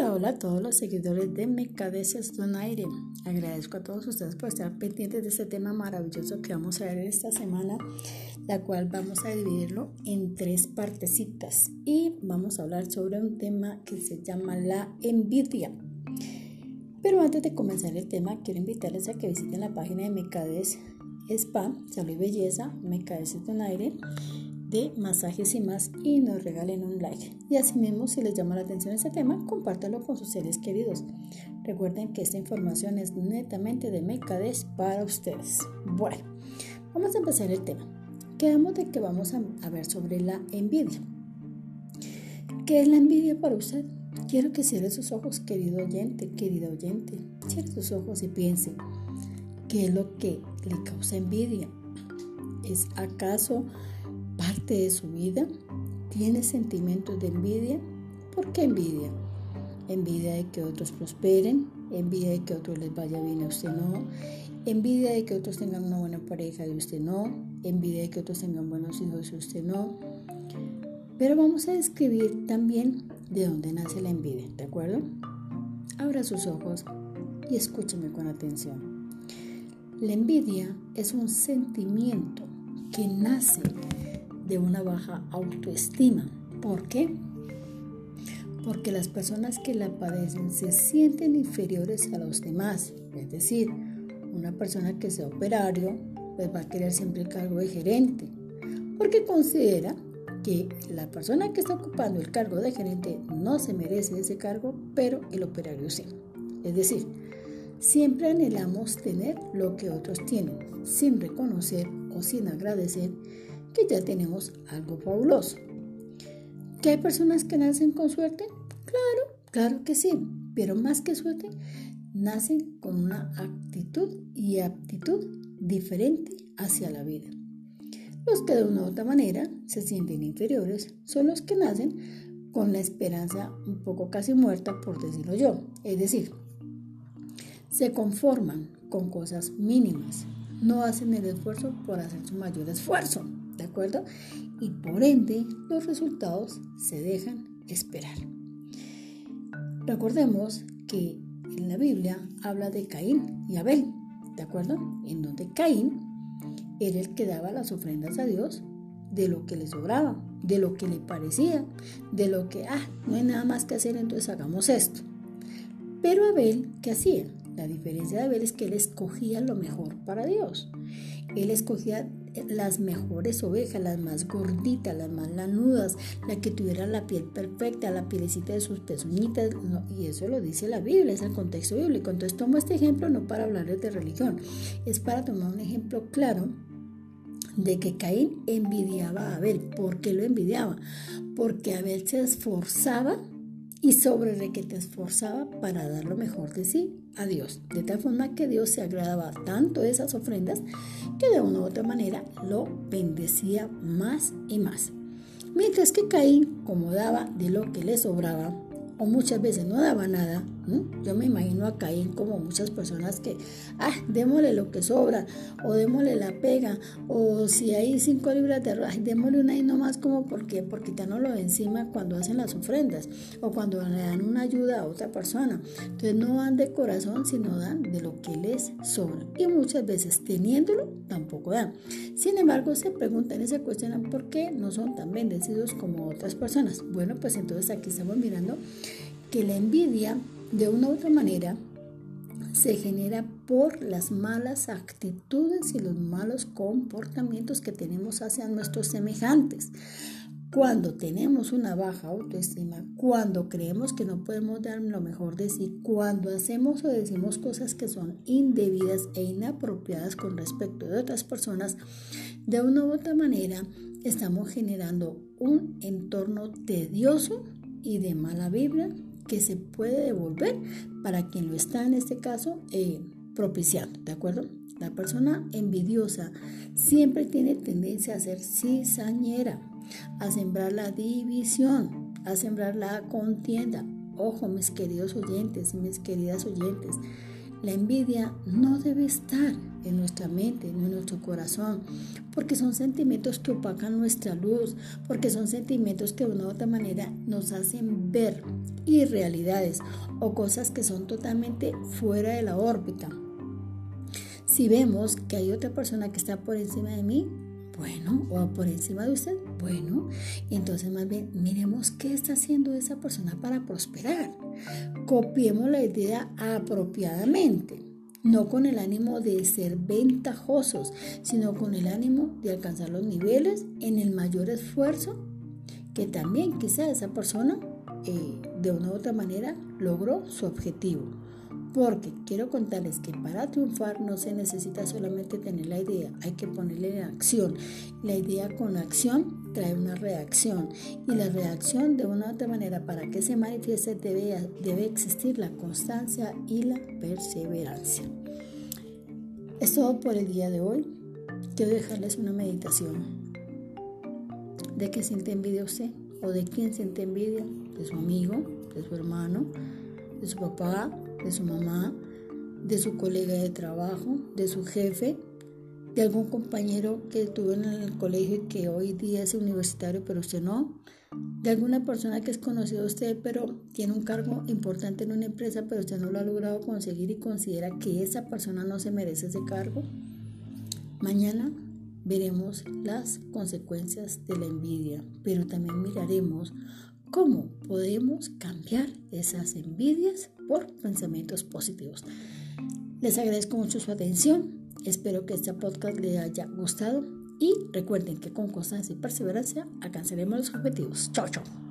Hola, hola a todos los seguidores de Mercadeces Donaire. Agradezco a todos ustedes por estar pendientes de este tema maravilloso que vamos a ver esta semana, la cual vamos a dividirlo en tres partecitas y vamos a hablar sobre un tema que se llama la envidia. Pero antes de comenzar el tema, quiero invitarles a que visiten la página de Mercadeces Spa, Salud y Belleza, Mercadeces Donaire de masajes y más y nos regalen un like. Y asimismo, si les llama la atención este tema, compártelo con sus seres queridos. Recuerden que esta información es netamente de Mercades para ustedes. Bueno, vamos a empezar el tema. Quedamos de que vamos a, a ver sobre la envidia. ¿Qué es la envidia para usted? Quiero que cierre sus ojos, querido oyente, querida oyente. Cierre sus ojos y piense, ¿qué es lo que le causa envidia? ¿Es acaso parte de su vida? ¿Tiene sentimientos de envidia? ¿Por qué envidia? Envidia de que otros prosperen, envidia de que otros les vaya bien a usted no, envidia de que otros tengan una buena pareja y usted no, envidia de que otros tengan buenos hijos y usted no. Pero vamos a describir también de dónde nace la envidia, ¿de acuerdo? Abra sus ojos y escúcheme con atención. La envidia es un sentimiento que nace de una baja autoestima. ¿Por qué? Porque las personas que la padecen se sienten inferiores a los demás. Es decir, una persona que sea operario pues va a querer siempre el cargo de gerente. Porque considera que la persona que está ocupando el cargo de gerente no se merece ese cargo, pero el operario sí. Es decir, siempre anhelamos tener lo que otros tienen, sin reconocer o sin agradecer que ya tenemos algo fabuloso. ¿Que hay personas que nacen con suerte? Claro, claro que sí, pero más que suerte, nacen con una actitud y aptitud diferente hacia la vida. Los que de una u otra manera se sienten inferiores son los que nacen con la esperanza un poco casi muerta, por decirlo yo. Es decir, se conforman con cosas mínimas, no hacen el esfuerzo por hacer su mayor esfuerzo. ¿De acuerdo? Y por ende los resultados se dejan esperar. Recordemos que en la Biblia habla de Caín y Abel, ¿de acuerdo? En donde Caín era el que daba las ofrendas a Dios de lo que le sobraba, de lo que le parecía, de lo que, ah, no hay nada más que hacer, entonces hagamos esto. Pero Abel, ¿qué hacía? La diferencia de Abel es que él escogía lo mejor para Dios. Él escogía las mejores ovejas, las más gorditas, las más lanudas, la que tuviera la piel perfecta, la pielecita de sus pezuñitas, y eso lo dice la Biblia, es el contexto bíblico. Entonces tomo este ejemplo no para hablarles de religión, es para tomar un ejemplo claro de que Caín envidiaba a Abel. ¿Por qué lo envidiaba? Porque Abel se esforzaba y sobre de que te esforzaba para dar lo mejor de sí a Dios. De tal forma que Dios se agradaba tanto de esas ofrendas que de una u otra manera lo bendecía más y más. Mientras que Caín, como daba de lo que le sobraba, o muchas veces no daba nada. Yo me imagino a Caín como muchas personas que, ah, démosle lo que sobra, o démosle la pega, o si hay cinco libras de arroz, démosle una y no más como porque, porque lo de encima cuando hacen las ofrendas, o cuando le dan una ayuda a otra persona. Entonces no dan de corazón, sino dan de lo que les sobra. Y muchas veces teniéndolo, tampoco dan. Sin embargo, se preguntan y se cuestionan por qué no son tan bendecidos como otras personas. Bueno, pues entonces aquí estamos mirando que la envidia, de una u otra manera, se genera por las malas actitudes y los malos comportamientos que tenemos hacia nuestros semejantes. Cuando tenemos una baja autoestima, cuando creemos que no podemos dar lo mejor de sí, cuando hacemos o decimos cosas que son indebidas e inapropiadas con respecto de otras personas, de una u otra manera estamos generando un entorno tedioso y de mala vibra que se puede devolver para quien lo está en este caso eh, propiciando, ¿de acuerdo? La persona envidiosa siempre tiene tendencia a ser cizañera, a sembrar la división, a sembrar la contienda. Ojo, mis queridos oyentes y mis queridas oyentes, La envidia no debe estar en nuestra mente, en nuestro corazón, porque son sentimientos que opacan nuestra luz, porque son sentimientos que de una u otra manera nos hacen ver irrealidades o cosas que son totalmente fuera de la órbita. Si vemos que hay otra persona que está por encima de mí, bueno, o por encima de usted, bueno, entonces más bien miremos qué está haciendo esa persona para prosperar. Copiemos la idea apropiadamente, no con el ánimo de ser ventajosos, sino con el ánimo de alcanzar los niveles en el mayor esfuerzo que también quizá esa persona eh, de una u otra manera logró su objetivo. Porque quiero contarles que para triunfar no se necesita solamente tener la idea, hay que ponerle en acción. La idea con acción trae una reacción y la reacción de una u otra manera para que se manifieste debe, existir la constancia y la perseverancia. Es todo por el día de hoy. Quiero dejarles una meditación. ¿De qué siente envidia usted? ¿O de quién siente envidia? ¿De su amigo? ¿De su hermano? ¿De su papá? de su mamá, de su colega de trabajo, de su jefe, de algún compañero que tuvo en el colegio y que hoy día es universitario, pero usted no, de alguna persona que es conocido usted, pero tiene un cargo importante en una empresa, pero usted no lo ha logrado conseguir y considera que esa persona no se merece ese cargo. Mañana veremos las consecuencias de la envidia, pero también miraremos cómo podemos cambiar esas envidias por pensamientos positivos. Les agradezco mucho su atención. Espero que este podcast les haya gustado y recuerden que con constancia y perseverancia alcanzaremos los objetivos. Chao, chao.